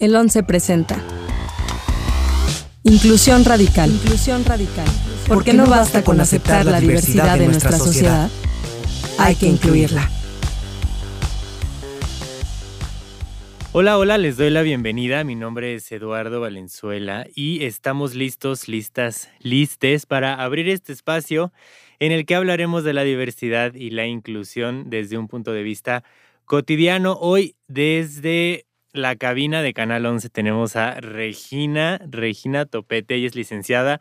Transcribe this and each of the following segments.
El 11 presenta. Inclusión radical. Inclusión radical. Porque no basta con aceptar la diversidad de nuestra sociedad, hay que incluirla. Hola, hola, les doy la bienvenida. Mi nombre es Eduardo Valenzuela y estamos listos, listas, listes para abrir este espacio en el que hablaremos de la diversidad y la inclusión desde un punto de vista cotidiano. Hoy desde la cabina de Canal 11 tenemos a Regina, Regina Topete, ella es licenciada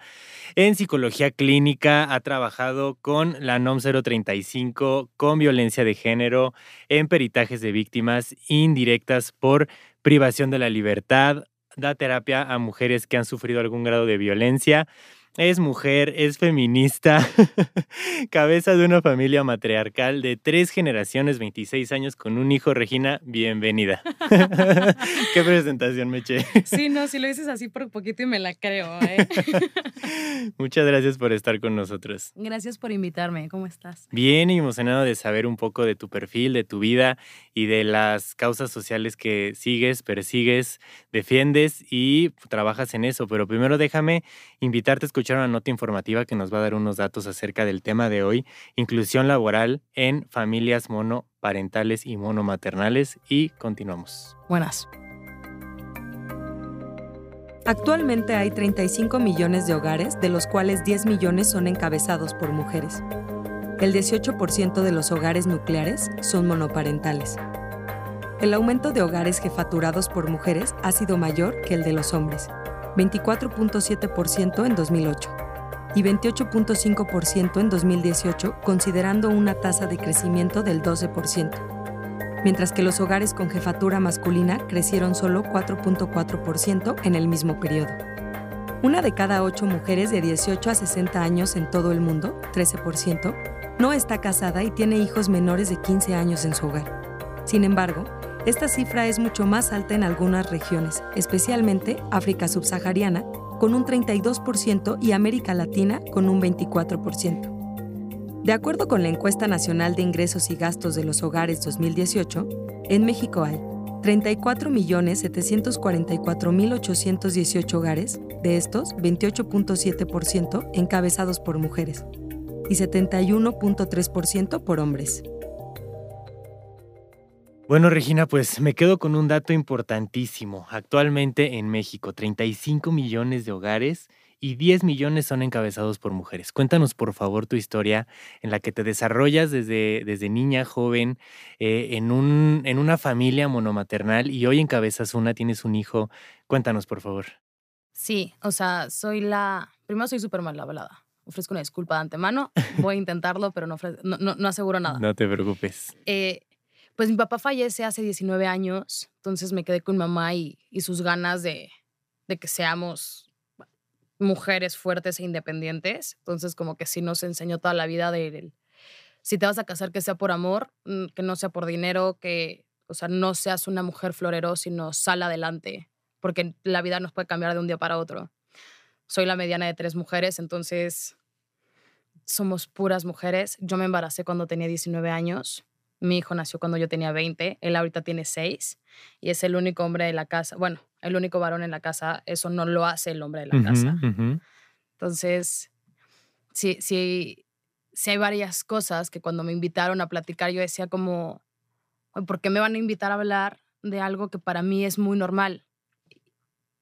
en psicología clínica, ha trabajado con la NOM 035, con violencia de género, en peritajes de víctimas indirectas por privación de la libertad, da terapia a mujeres que han sufrido algún grado de violencia es mujer, es feminista, cabeza de una familia matriarcal de tres generaciones, 26 años, con un hijo. Regina, bienvenida. Qué presentación, Meche. Sí, no, si lo dices así por poquito y me la creo. ¿eh? Muchas gracias por estar con nosotros. Gracias por invitarme. ¿Cómo estás? Bien emocionado de saber un poco de tu perfil, de tu vida y de las causas sociales que sigues, persigues, defiendes y trabajas en eso. Pero primero déjame invitarte a escuchar escuchar una nota informativa que nos va a dar unos datos acerca del tema de hoy, inclusión laboral en familias monoparentales y monomaternales y continuamos. Buenas. Actualmente hay 35 millones de hogares, de los cuales 10 millones son encabezados por mujeres. El 18% de los hogares nucleares son monoparentales. El aumento de hogares jefaturados por mujeres ha sido mayor que el de los hombres, 24.7% en 2008 y 28.5% en 2018, considerando una tasa de crecimiento del 12%, mientras que los hogares con jefatura masculina crecieron solo 4.4% en el mismo periodo. Una de cada ocho mujeres de 18 a 60 años en todo el mundo, 13%, no está casada y tiene hijos menores de 15 años en su hogar. Sin embargo, esta cifra es mucho más alta en algunas regiones, especialmente África subsahariana, con un 32% y América Latina con un 24%. De acuerdo con la encuesta nacional de ingresos y gastos de los hogares 2018, en México hay 34.744.818 hogares, de estos 28.7% encabezados por mujeres y 71.3% por hombres. Bueno, Regina, pues me quedo con un dato importantísimo. Actualmente en México, 35 millones de hogares y 10 millones son encabezados por mujeres. Cuéntanos, por favor, tu historia en la que te desarrollas desde, desde niña, joven, eh, en, un, en una familia monomaternal y hoy encabezas una, tienes un hijo. Cuéntanos, por favor. Sí, o sea, soy la... Primero soy súper mal hablada. Ofrezco una disculpa de antemano. Voy a intentarlo, pero no, no, no, aseguro nada. No te preocupes. Eh, pues mi papá fallece hace 19 años, entonces me quedé con mamá y, sus ganas de, que seamos mujeres fuertes e independientes. Entonces como que sí nos enseñó toda la vida de, si te vas a casar que sea por amor, mm, que no sea por dinero, que, o sea, no seas una mujer florero, sino sal adelante, porque la vida nos puede cambiar de un día para otro. Soy la mediana de tres mujeres, entonces somos puras mujeres. Yo me embaracé cuando tenía 19 años mi hijo nació cuando yo tenía 20, él ahorita tiene 6 y es el único hombre de la casa. Bueno, el único varón en la casa, eso no lo hace el hombre de la casa. Entonces, sí, sí, sí hay varias cosas que cuando me invitaron a platicar yo decía como, ¿por qué me van a invitar a hablar de algo que para mí es muy normal?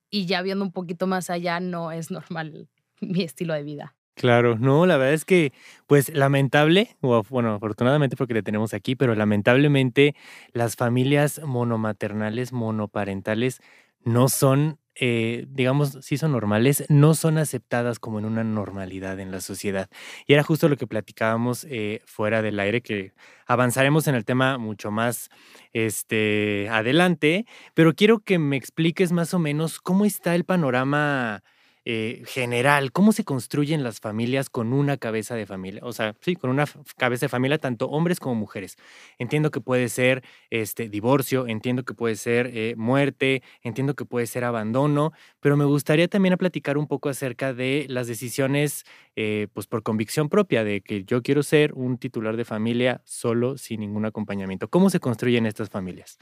Y ya viendo un poquito más allá, no es normal mi estilo de vida. Claro, no, la verdad es que, pues lamentable, o bueno, afortunadamente porque le tenemos aquí, pero lamentablemente las familias monomaternales, monoparentales, no son, eh, digamos, sí son normales, no son aceptadas como en una normalidad en la sociedad. Y era justo lo que platicábamos eh, fuera del aire, que avanzaremos en el tema mucho más este, adelante, pero quiero que me expliques más o menos cómo está el panorama eh, general, cómo se construyen las familias con una cabeza de familia, o sea, sí, con una cabeza de familia, tanto hombres como mujeres. Entiendo que puede ser este, divorcio, entiendo que puede ser eh, muerte, entiendo que puede ser abandono, pero me gustaría también platicar un poco acerca de las decisiones, eh, pues por convicción propia, de que yo quiero ser un titular de familia solo, sin ningún acompañamiento. ¿Cómo se construyen estas familias?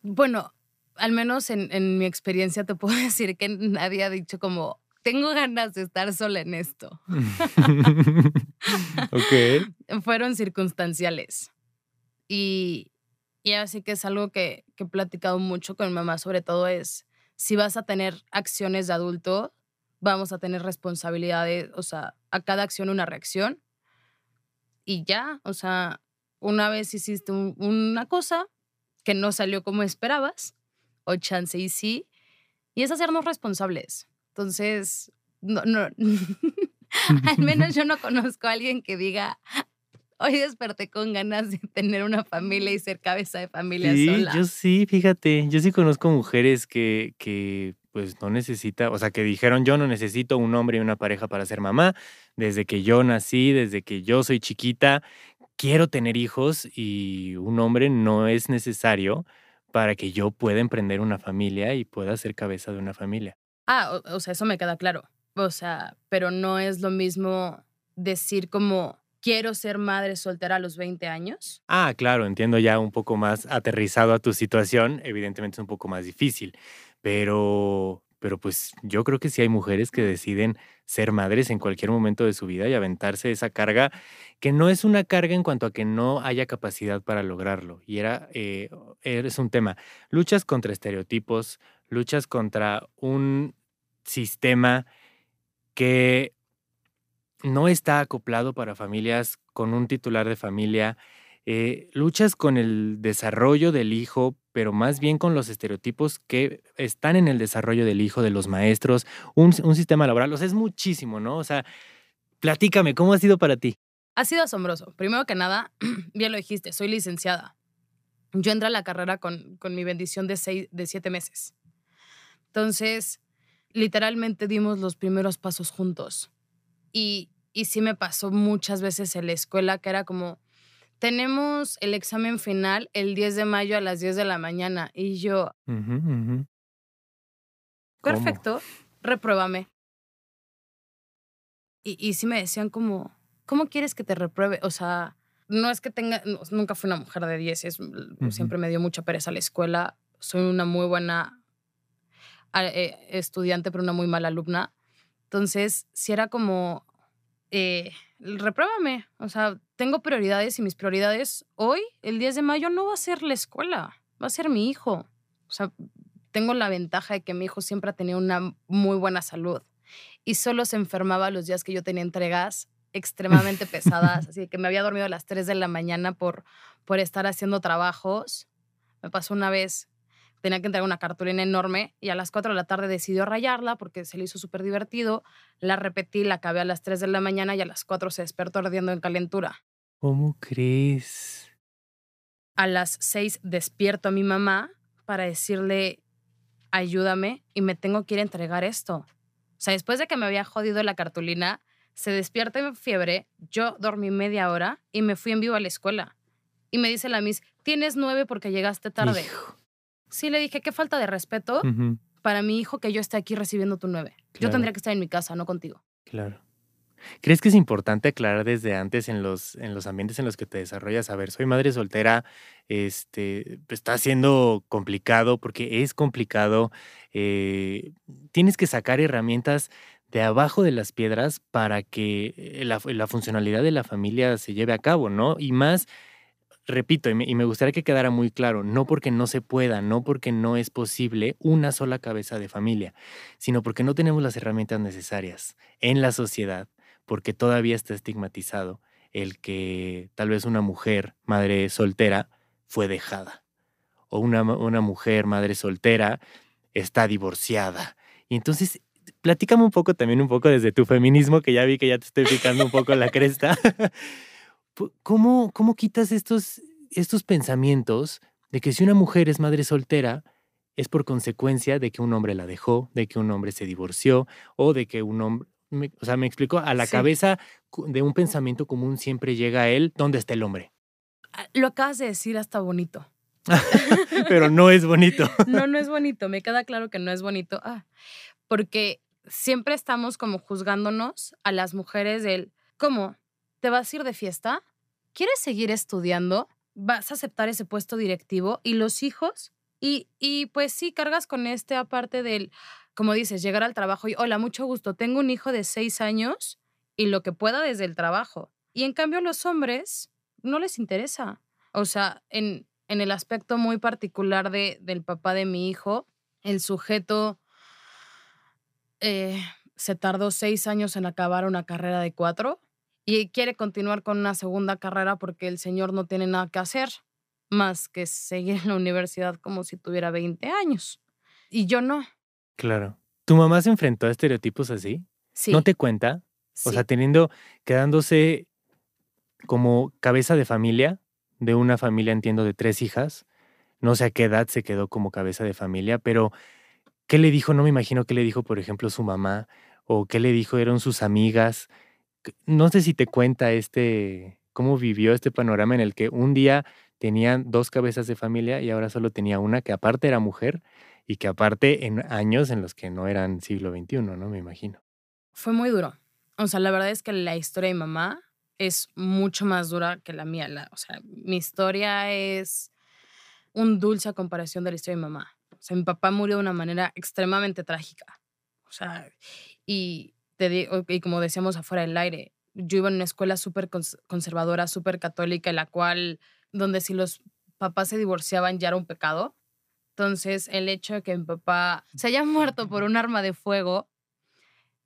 Bueno, al menos en, en mi experiencia te puedo decir que nadie ha dicho como, tengo ganas de estar sola en esto. ok. Fueron circunstanciales. Y, y así que es algo que, que he platicado mucho con mi mamá, sobre todo es, si vas a tener acciones de adulto, vamos a tener responsabilidades, o sea, a cada acción una reacción. Y ya, o sea, una vez hiciste una cosa que no salió como esperabas, o chance y sí, y es hacernos responsables. Entonces, no, no, al menos yo no conozco a alguien que diga, hoy desperté con ganas de tener una familia y ser cabeza de familia sí, sola. Yo sí, fíjate, yo sí conozco mujeres que, que pues no necesita, o sea, que dijeron yo no necesito un hombre y una pareja para ser mamá, desde que yo nací, desde que yo soy chiquita, quiero tener hijos y un hombre no es necesario para que yo pueda emprender una familia y pueda ser cabeza de una familia. Ah, o, sea, eso me queda claro. O sea, pero no es lo mismo decir como quiero ser madre soltera a los 20 años. Ah, claro, entiendo ya un poco más aterrizado a tu situación, evidentemente es un poco más difícil, pero pero pues yo creo que sí hay mujeres que deciden ser madres en cualquier momento de su vida y aventarse esa carga, que no es una carga en cuanto a que no haya capacidad para lograrlo. Y era, eh, es un tema. Luchas contra estereotipos, luchas contra un sistema que no está acoplado para familias con un titular de familia. Eh, luchas con el desarrollo del hijo, pero más bien con los estereotipos que están en el desarrollo del hijo, de los maestros, un, sistema laboral. O sea, es muchísimo, ¿no? O sea, platícame, ¿cómo ha sido para ti? Ha sido asombroso. Primero que nada, bien lo dijiste, soy licenciada. Yo entré a la carrera con, con mi bendición de, seis, de siete meses. Entonces, literalmente dimos los primeros pasos juntos. Y, y sí me pasó muchas veces en la escuela que era como, tenemos el examen final el 10 de mayo a las 10 de la mañana. Y yo, Uh -huh, uh -huh. perfecto, repruébame. Y, y sí me decían como, ¿cómo quieres que te repruebe? O sea, no es que tenga, no, nunca fui una mujer de 10, es, uh -huh. siempre me dio mucha pereza la escuela. Soy una muy buena estudiante, pero una muy mala alumna. Entonces, si era como, eh, repruébame. O sea, tengo prioridades y mis prioridades hoy, el 10 de mayo, no va a ser la escuela, va a ser mi hijo. O sea, tengo la ventaja de que mi hijo siempre ha tenido una muy buena salud y solo se enfermaba los días que yo tenía entregas extremadamente pesadas, así que me había dormido a las 3 de la mañana por, por estar haciendo trabajos. Me pasó una vez, tenía que entregar una cartulina enorme y a las 4 de la tarde decidió rayarla porque se le hizo súper divertido. La repetí, la acabé a las 3 de la mañana y a las 4 se despertó ardiendo en calentura. ¿Cómo crees? A las 6 despierto a mi mamá para decirle, ayúdame y me tengo que ir a entregar esto. O sea, después de que me había jodido la cartulina, se despierta en fiebre, yo dormí media hora y me fui en vivo a la escuela. Y me dice la Miss, tienes nueve porque llegaste tarde. Hijo. Sí, le dije, qué falta de respeto uh -huh. para mi hijo que yo esté aquí recibiendo tu nueve. Claro. Yo tendría que estar en mi casa, no contigo. Claro. ¿Crees que es importante aclarar desde antes en los, en los ambientes en los que te desarrollas? A ver, soy madre soltera, este, está siendo complicado porque es complicado. Eh, tienes que sacar herramientas de abajo de las piedras para que la, la, funcionalidad de la familia se lleve a cabo, ¿no? Y más, repito, y me, y me gustaría que quedara muy claro, no porque no se pueda, no porque no es posible una sola cabeza de familia, sino porque no tenemos las herramientas necesarias en la sociedad porque todavía está estigmatizado el que tal vez una mujer, madre soltera, fue dejada. O una, una mujer, madre soltera, está divorciada. Y entonces, platícame un poco también, un poco desde tu feminismo, que ya vi que ya te estoy picando un poco la cresta. ¿Cómo, ¿Cómo quitas estos, estos pensamientos de que si una mujer es madre soltera, es por consecuencia de que un hombre la dejó, de que un hombre se divorció o de que un hombre, me, o sea, me explico, a la sí. cabeza de un pensamiento común siempre llega a él, ¿dónde está el hombre? Lo acabas de decir hasta bonito. Pero no es bonito. no, no es bonito, me queda claro que no es bonito. Ah, porque siempre estamos como juzgándonos a las mujeres del, ¿cómo? ¿Te vas a ir de fiesta? ¿Quieres seguir estudiando? ¿Vas a aceptar ese puesto directivo? ¿Y los hijos? Y, y pues sí, cargas con este aparte del, como dices, llegar al trabajo y, hola, mucho gusto, tengo un hijo de seis años y lo que pueda desde el trabajo. Y en cambio los hombres no les interesa. O sea, en, en el aspecto muy particular de, del papá de mi hijo, el sujeto eh, se tardó seis años en acabar una carrera de cuatro y quiere continuar con una segunda carrera porque el señor no tiene nada que hacer más que seguir en la universidad como si tuviera 20 años. Y yo no. Claro. ¿Tu mamá se enfrentó a estereotipos así? Sí. ¿No te cuenta? O sí. sea, teniendo, quedándose como cabeza de familia, de una familia, entiendo, de tres hijas. No sé a qué edad se quedó como cabeza de familia, pero ¿qué le dijo? No me imagino qué le dijo, por ejemplo, su mamá, o qué le dijo, eran sus amigas. No sé si te cuenta este, cómo vivió este panorama en el que un día tenían dos cabezas de familia y ahora solo tenía una que aparte era mujer y que aparte en años en los que no eran siglo XXI, ¿no? Me imagino. Fue muy duro. O sea, la verdad es que la historia de mi mamá es mucho más dura que la mía. La- o sea, mi historia es un dulce a comparación de la historia de mi mamá. O sea, mi papá murió de una manera extremadamente trágica. O sea, y, te digo, y como decíamos afuera del aire, yo iba en una escuela súper cons- conservadora, súper católica, en la cual, donde si los papás se divorciaban ya era un pecado. Entonces, el hecho de que mi papá se haya muerto por un arma de fuego,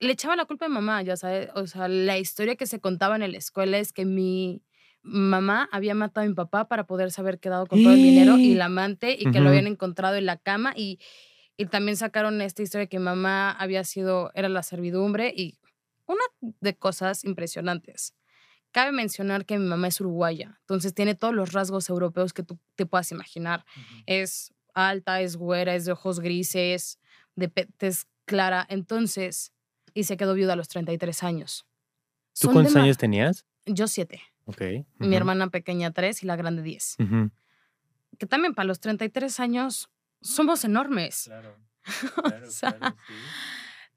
le echaba la culpa a mi mamá, ya sabes. O sea, la historia que se contaba en la escuela es que mi mamá había matado a mi papá para poderse haber quedado con todo el dinero y el amante y que lo habían encontrado en la cama y, y también sacaron esta historia de que mamá había sido, era la servidumbre y una de cosas impresionantes. Cabe mencionar que mi mamá es uruguaya, entonces tiene todos los rasgos europeos que tú te puedas imaginar. Es alta, es güera, es de ojos grises, de tez clara, entonces, y se quedó viuda a los 33 años. ¿Tú Son cuántos años tenías? Yo siete, Ok. mi hermana pequeña tres y la grande 10. ujú. Que también para los 33 años somos enormes. Claro, O sea,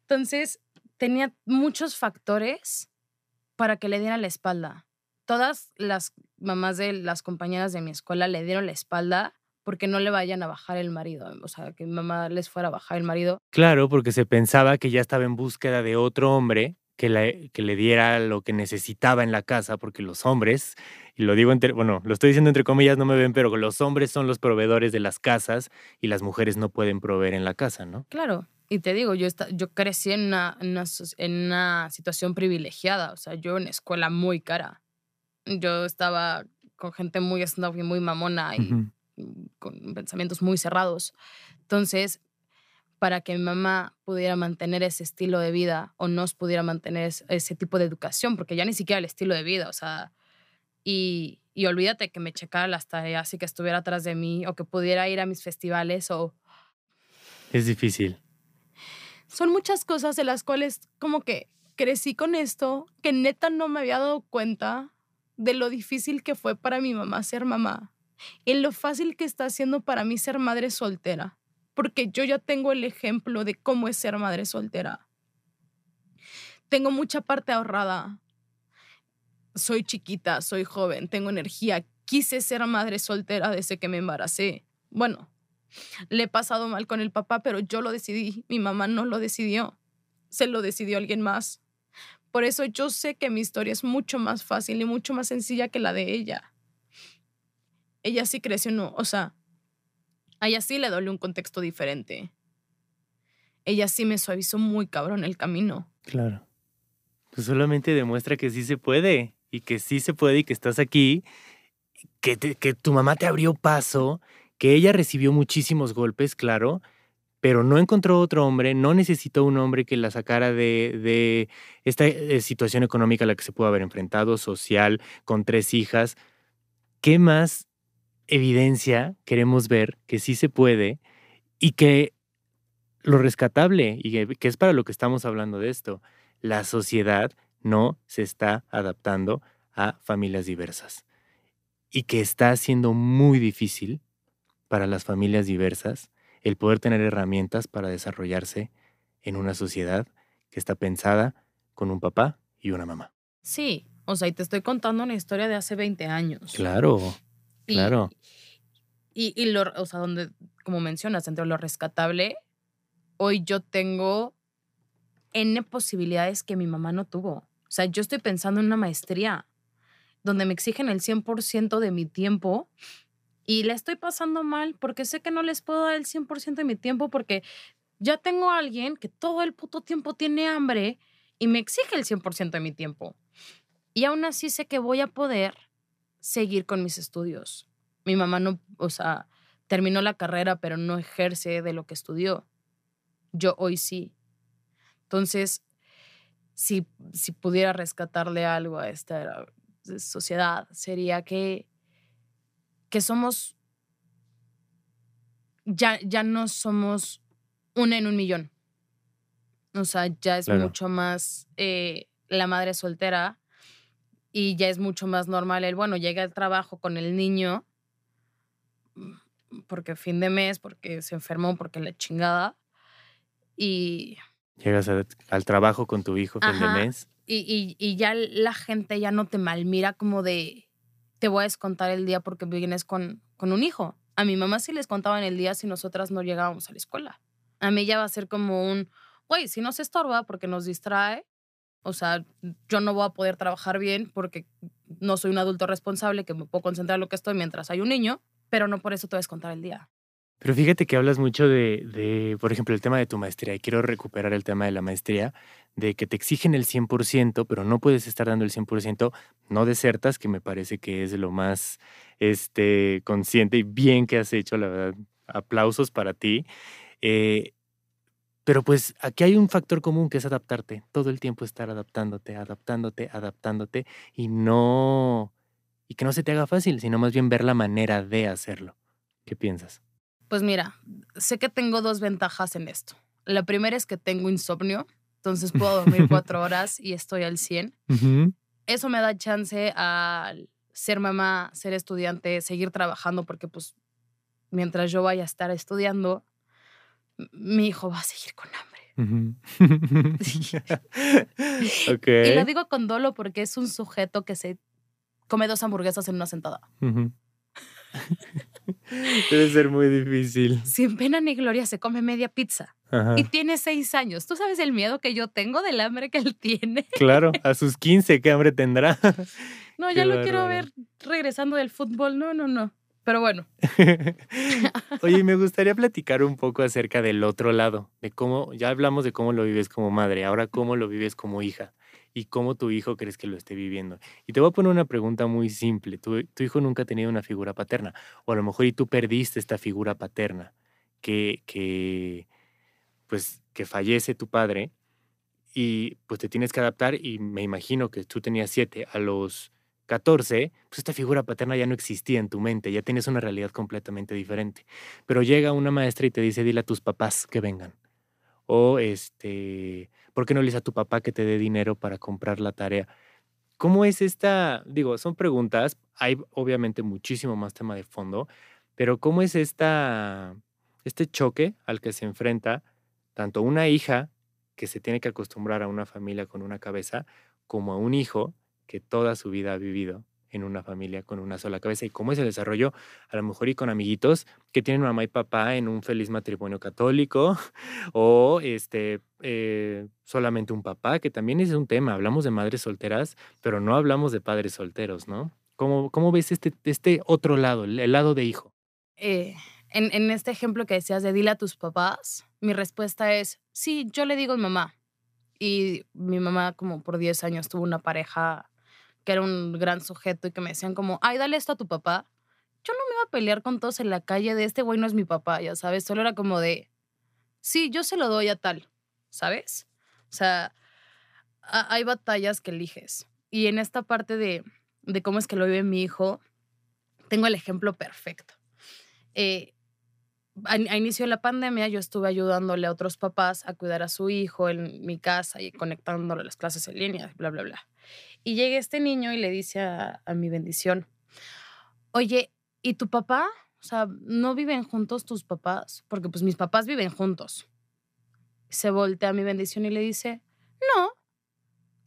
Entonces, tenía muchos factores para que le diera la espalda. Todas las mamás de las compañeras de mi escuela le dieron la espalda porque no le vayan a bajar el marido. O sea, que mi mamá les fuera a bajar el marido. Claro, porque se pensaba que ya estaba en búsqueda de otro hombre que le, que le diera lo que necesitaba en la casa, porque los hombres, y lo digo entre, bueno, lo estoy diciendo entre comillas, no me ven, pero los hombres son los proveedores de las casas y las mujeres no pueden proveer en la casa, ¿no? Claro. Y te digo, yo, esta- yo crecí en una, en una soc- en una situación privilegiada. O sea, yo en escuela muy cara. Yo estaba con gente muy snob y muy mamona y con pensamientos muy cerrados. Entonces, para que mi mamá pudiera mantener ese estilo de vida o nos pudiera mantener es- ese tipo de educación, porque ya ni siquiera el estilo de vida, o sea, y, y olvídate que me checara las tareas y que estuviera atrás de mí o que pudiera ir a mis festivales o... Es difícil. Son muchas cosas de las cuales como que crecí con esto, que neta no me había dado cuenta de lo difícil que fue para mi mamá ser mamá y lo fácil que está haciendo para mí ser madre soltera, porque yo ya tengo el ejemplo de cómo es ser madre soltera. Tengo mucha parte ahorrada. Soy chiquita, soy joven, tengo energía. Quise ser madre soltera desde que me embaracé. Bueno, le he pasado mal con el papá, pero yo lo decidí. Mi mamá no lo decidió. Se lo decidió alguien más. Por eso yo sé que mi historia es mucho más fácil y mucho más sencilla que la de ella. Ella sí creció, no, o sea, a ella sí le dolió un contexto diferente. Ella sí me suavizó muy cabrón el camino. Claro. Pues solamente demuestra que sí se puede y que sí se puede y que estás aquí, que, que tu mamá te abrió paso, que ella recibió muchísimos golpes, claro, pero no encontró otro hombre, no necesitó un hombre que la sacara de, de esta eh, situación económica a la que se pudo haber enfrentado, social, con tres hijas. ¿Qué más evidencia queremos ver que sí se puede y que lo rescatable, y que, que es para lo que estamos hablando de esto, la sociedad no se está adaptando a familias diversas y que está siendo muy difícil para las familias diversas el poder tener herramientas para desarrollarse en una sociedad que está pensada con un papá y una mamá. Sí, o sea, y te estoy contando una historia de hace 20 años. Claro, Y- claro. Y, y lo, o sea, donde, como mencionas, entre lo rescatable, hoy yo tengo N posibilidades que mi mamá no tuvo. O sea, yo estoy pensando en una maestría donde me exigen el 100% de mi tiempo y la estoy pasando mal porque sé que no les puedo dar el 100% de mi tiempo porque ya tengo a alguien que todo el puto tiempo tiene hambre y me exige el 100% de mi tiempo. Y aún así sé que voy a poder seguir con mis estudios. Mi mamá no, o sea, terminó la carrera, pero no ejerce de lo que estudió. Yo hoy sí. Entonces, si, si pudiera rescatarle algo a esta sociedad, sería que, que somos, ya, ya no somos una en un millón. O sea, ya es mucho más eh, la madre soltera y ya es mucho más normal el, bueno, llega al trabajo con el niño porque fin de mes, porque se enfermó, porque la chingada. Y... Llegas al trabajo con tu hijo fin de mes. Y, y, ya la gente ya no te malmira como de, te voy a descontar el día porque vienes con, con un hijo. A mi mamá sí les contaban el día si nosotras no llegábamos a la escuela. A mí ya va a ser como un, güey, si no se estorba porque nos distrae, o sea, yo no voy a poder trabajar bien porque no soy un adulto responsable que me puedo concentrar en lo que estoy mientras hay un niño, pero no por eso te voy a descontar el día. Pero fíjate que hablas mucho de, de, por ejemplo, el tema de tu maestría, y quiero recuperar el tema de la maestría, de que te exigen el 100%, pero no puedes estar dando el 100%, no desertas, que me parece que es lo más este, consciente y bien que has hecho, la verdad, aplausos para ti. Eh, pero pues aquí hay un factor común que es adaptarte, todo el tiempo estar adaptándote, adaptándote, adaptándote y no y que no se te haga fácil, sino más bien ver la manera de hacerlo. ¿Qué piensas? Pues mira, sé que tengo dos ventajas en esto. La primera es que tengo insomnio, entonces puedo dormir cuatro horas y estoy al 100. Eso me da chance a ser mamá, ser estudiante, seguir trabajando, porque pues mientras yo vaya a estar estudiando, mi hijo va a seguir con hambre. Y lo digo con dolo porque es un sujeto que se come dos hamburguesas en una sentada. Debe ser muy difícil. Sin pena ni gloria se come media pizza. Y tiene seis años. ¿Tú sabes el miedo que yo tengo del hambre que él tiene? Claro, a sus 15, ¿qué hambre tendrá? No, ya lo quiero ver regresando del fútbol. No, no, no. Pero bueno. Oye, me gustaría platicar un poco acerca del otro lado, de cómo, ya hablamos de cómo lo vives como madre, ahora cómo lo vives como hija y cómo tu hijo crees que lo esté viviendo. Y te voy a poner una pregunta muy simple. Tu, hijo nunca ha tenido una figura paterna, o a lo mejor y tú perdiste esta figura paterna, que, que, pues, que fallece tu padre y pues te tienes que adaptar y me imagino que tú tenías siete a los 14, pues esta figura paterna ya no existía en tu mente, ya tienes una realidad completamente diferente. Pero llega una maestra y te dice, dile a tus papás que vengan. O, este, ¿por qué no le dices a tu papá que te dé dinero para comprar la tarea? ¿Cómo es esta? Digo, son preguntas, hay obviamente muchísimo más tema de fondo, pero ¿cómo es esta, este choque al que se enfrenta tanto una hija que se tiene que acostumbrar a una familia con una cabeza, como a un hijo que toda su vida ha vivido en una familia con una sola cabeza y cómo es el desarrollo, a lo mejor y con amiguitos que tienen mamá y papá en un feliz matrimonio católico o este, eh, solamente un papá, que también es un tema. Hablamos de madres solteras, pero no hablamos de padres solteros, ¿no? ¿Cómo, cómo ves este, este otro lado, el lado de hijo? Eh, en, este ejemplo que decías de dile a tus papás, mi respuesta es, sí, yo le digo a mamá. Y mi mamá como por 10 años tuvo una pareja que era un gran sujeto y que me decían como, ay, dale esto a tu papá. Yo no me iba a pelear con todos en la calle de este güey no es mi papá, ya sabes, solo era como de, sí, yo se lo doy a tal, ¿sabes? O sea, hay batallas que eliges. Y en esta parte de, de cómo es que lo vive mi hijo, tengo el ejemplo perfecto. Eh, a, a, inicio de la pandemia yo estuve ayudándole a otros papás a cuidar a su hijo en mi casa y conectándole a las clases en línea, bla, bla, bla. Y llega este niño y le dice a, mi bendición, oye, ¿y tu papá? O sea, ¿no viven juntos tus papás? Porque pues mis papás viven juntos. Se voltea a mi bendición y le dice, no,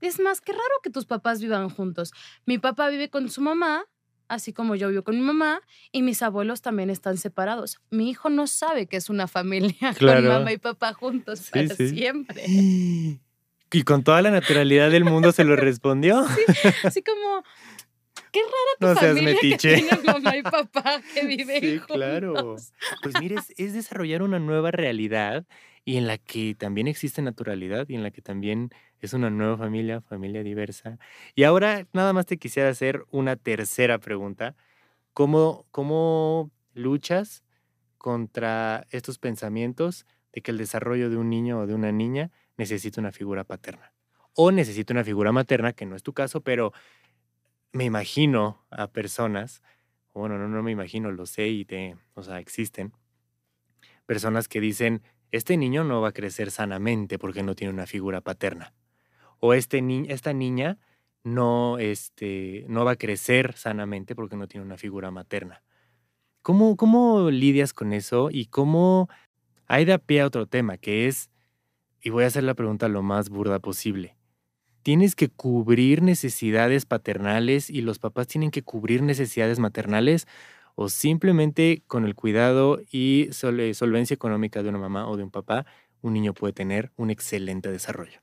es más que raro que tus papás vivan juntos. Mi papá vive con su mamá así como yo vivo con mi mamá y mis abuelos también están separados. Mi hijo no sabe que es una familia con mamá y papá juntos para siempre. Y con toda la naturalidad del mundo se lo respondió. Sí, así como, qué rara tu familia que tiene mamá y papá que viven sí, claro. Pues mire, es desarrollar una nueva realidad y en la que también existe naturalidad y en la que también es una nueva familia, familia diversa. Y ahora nada más te quisiera hacer una tercera pregunta. ¿Cómo, cómo luchas contra estos pensamientos de que el desarrollo de un niño o de una niña necesita una figura paterna? O necesita una figura materna, que no es tu caso, pero me imagino a personas, bueno, no, no me imagino, lo sé y te, o sea, existen personas que dicen, este niño no va a crecer sanamente porque no tiene una figura paterna. O este ni esta niña no, este, no va a crecer sanamente porque no tiene una figura materna. ¿Cómo, cómo lidias con eso y cómo hay de pie a otro tema que es, y voy a hacer la pregunta lo más burda posible, tienes que cubrir necesidades paternales y los papás tienen que cubrir necesidades maternales o simplemente con el cuidado y solvencia económica de una mamá o de un papá, un niño puede tener un excelente desarrollo.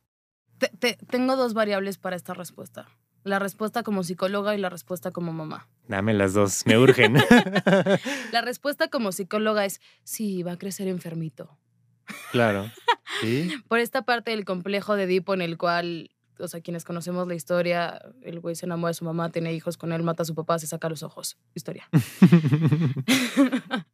tengo dos variables para esta respuesta. La respuesta como psicóloga y la respuesta como mamá. Dame las dos, me urgen. la respuesta como psicóloga es, sí, va a crecer enfermito. Claro. Por esta parte del complejo de Edipo en el cual o sea, quienes conocemos la historia, el güey se enamora de su mamá, tiene hijos con él, mata a su papá, se saca los ojos. Historia.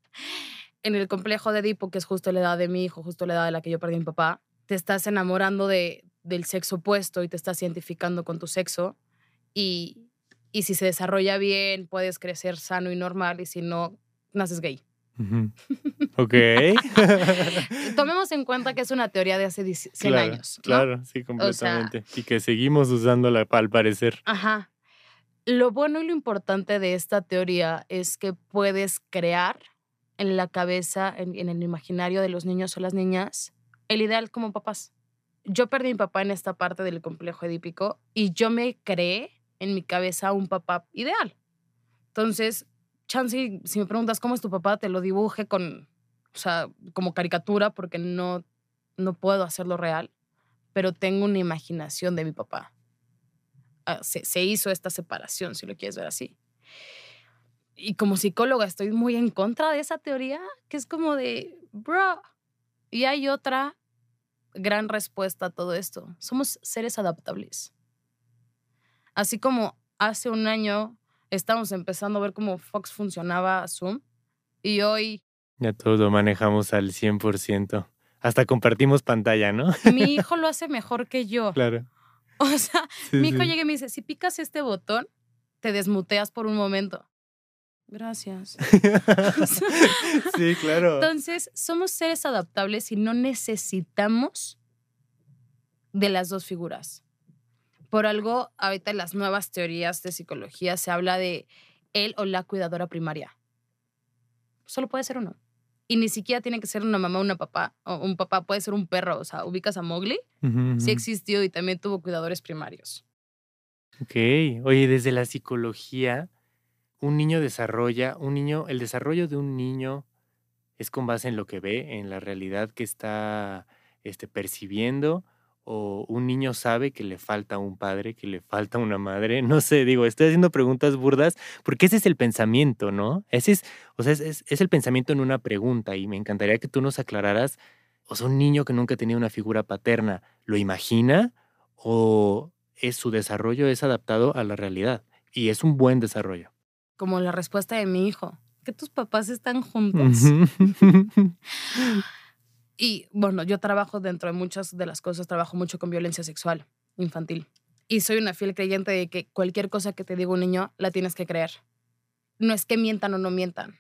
en el complejo de Edipo, que es justo la edad de mi hijo, justo la edad de la que yo perdí a mi papá, te estás enamorando de, del sexo opuesto y te estás identificando con tu sexo. Y, y si se desarrolla bien, puedes crecer sano y normal, y si no, naces gay. Ok. Tomemos en cuenta que es una teoría de hace 100 años. Claro, sí, completamente. y que seguimos usándola al parecer. Ajá. Lo bueno y lo importante de esta teoría es que puedes crear en la cabeza, en, en el imaginario de los niños o las niñas, el ideal como papás. Yo perdí a mi papá en esta parte del complejo edípico y yo me creé en mi cabeza un papá ideal. Entonces, chance, si me preguntas cómo es tu papá, te lo dibuje con, o sea, como caricatura, porque no, no puedo hacerlo real, pero tengo una imaginación de mi papá. Ah, se, se hizo esta separación, si lo quieres ver así. Y como psicóloga estoy muy en contra de esa teoría, que es como de, bro. Y hay otra gran respuesta a todo esto. Somos seres adaptables. Así como hace un año estamos empezando a ver cómo Fox funcionaba Zoom y hoy... Ya todo manejamos al 100%. Hasta compartimos pantalla, ¿no? Mi hijo lo hace mejor que yo. Claro. O sea, mi hijo llega y me dice, si picas este botón, te desmuteas por un momento. Gracias. sí, claro. Entonces, somos seres adaptables y no necesitamos de las dos figuras. Por algo, ahorita en las nuevas teorías de psicología se habla de él o la cuidadora primaria. Solo puede ser uno. Y ni siquiera tiene que ser una mamá o una papá, o un papá puede ser un perro. O sea, ubicas a Mowgli, sí existió y también tuvo cuidadores primarios. Ok, oye, desde la psicología, un niño desarrolla, un niño, el desarrollo de un niño es con base en lo que ve, en la realidad que está este, percibiendo o un niño sabe que le falta un padre, que le falta una madre, no sé, digo, estoy haciendo preguntas burdas, porque ese es el pensamiento, ¿no? Ese es, o sea, es, el pensamiento en una pregunta y me encantaría que tú nos aclararas, o sea, un niño que nunca ha tenido una figura paterna, ¿lo imagina o es su desarrollo es adaptado a la realidad? Y es un buen desarrollo. Como la respuesta de mi hijo, que tus papás están juntos. Y bueno, yo trabajo dentro de muchas de las cosas, trabajo mucho con violencia sexual infantil. Y soy una fiel creyente de que cualquier cosa que te diga un niño la tienes que creer. No es que mientan o no mientan,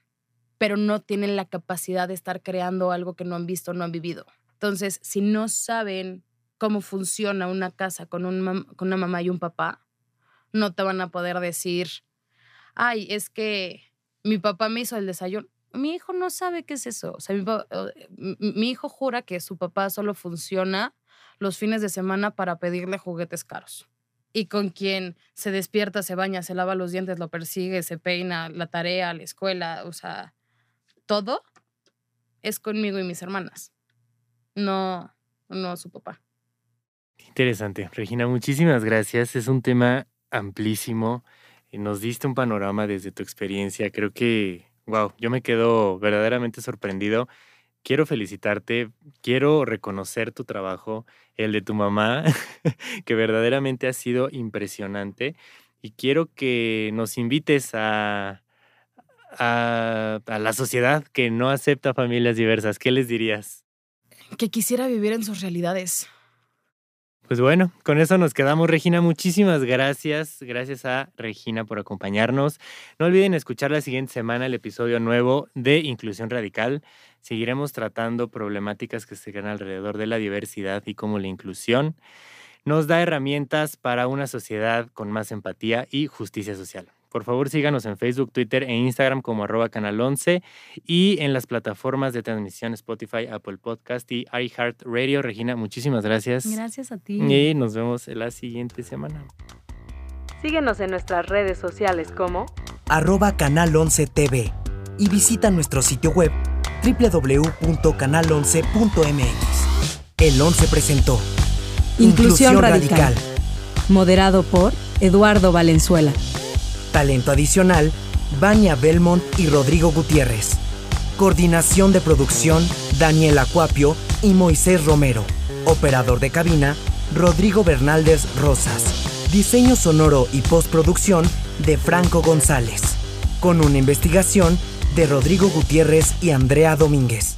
pero no tienen la capacidad de estar creando algo que no han visto, no han vivido. Entonces, si no saben cómo funciona una casa con, un con una mamá y un papá, no te van a poder decir, ay, es que mi papá me hizo el desayuno mi hijo no sabe qué es eso. O sea, mi, hijo jura que su papá solo funciona los fines de semana para pedirle juguetes caros. y con quien se despierta, se baña, se lava los dientes, lo persigue, se peina, la tarea, la escuela, o sea, todo es conmigo y mis hermanas. No, no su papá. Interesante. Regina, muchísimas gracias. Es un tema amplísimo. Nos diste un panorama desde tu experiencia. Creo que, wow, yo me quedo verdaderamente sorprendido. Quiero felicitarte, quiero reconocer tu trabajo, el de tu mamá, que verdaderamente ha sido impresionante. Y quiero que nos invites a, a, a la sociedad que no acepta familias diversas. ¿Qué les dirías? Que quisiera vivir en sus realidades. Pues bueno, con eso nos quedamos, Regina. Muchísimas gracias. Gracias a Regina por acompañarnos. No olviden escuchar la siguiente semana el episodio nuevo de Inclusión Radical. Seguiremos tratando problemáticas que se crean alrededor de la diversidad y cómo la inclusión nos da herramientas para una sociedad con más empatía y justicia social. Por favor, síganos en Facebook, Twitter e Instagram como arroba canal 11 y en las plataformas de transmisión Spotify, Apple Podcast y iHeartRadio. Regina, muchísimas gracias. Gracias a ti. Y nos vemos la siguiente semana. Síguenos en nuestras redes sociales como arroba canal 11 TV y visita nuestro sitio web www.canal11.mx. El 11 presentó Inclusión, Radical, moderado por Eduardo Valenzuela. Talento adicional, Vania Belmont y Rodrigo Gutiérrez. Coordinación de producción, Daniel Acuapio y Moisés Romero. Operador de cabina, Rodrigo Bernaldez Rosas. Diseño sonoro y postproducción de Franco González. Con una investigación de Rodrigo Gutiérrez y Andrea Domínguez.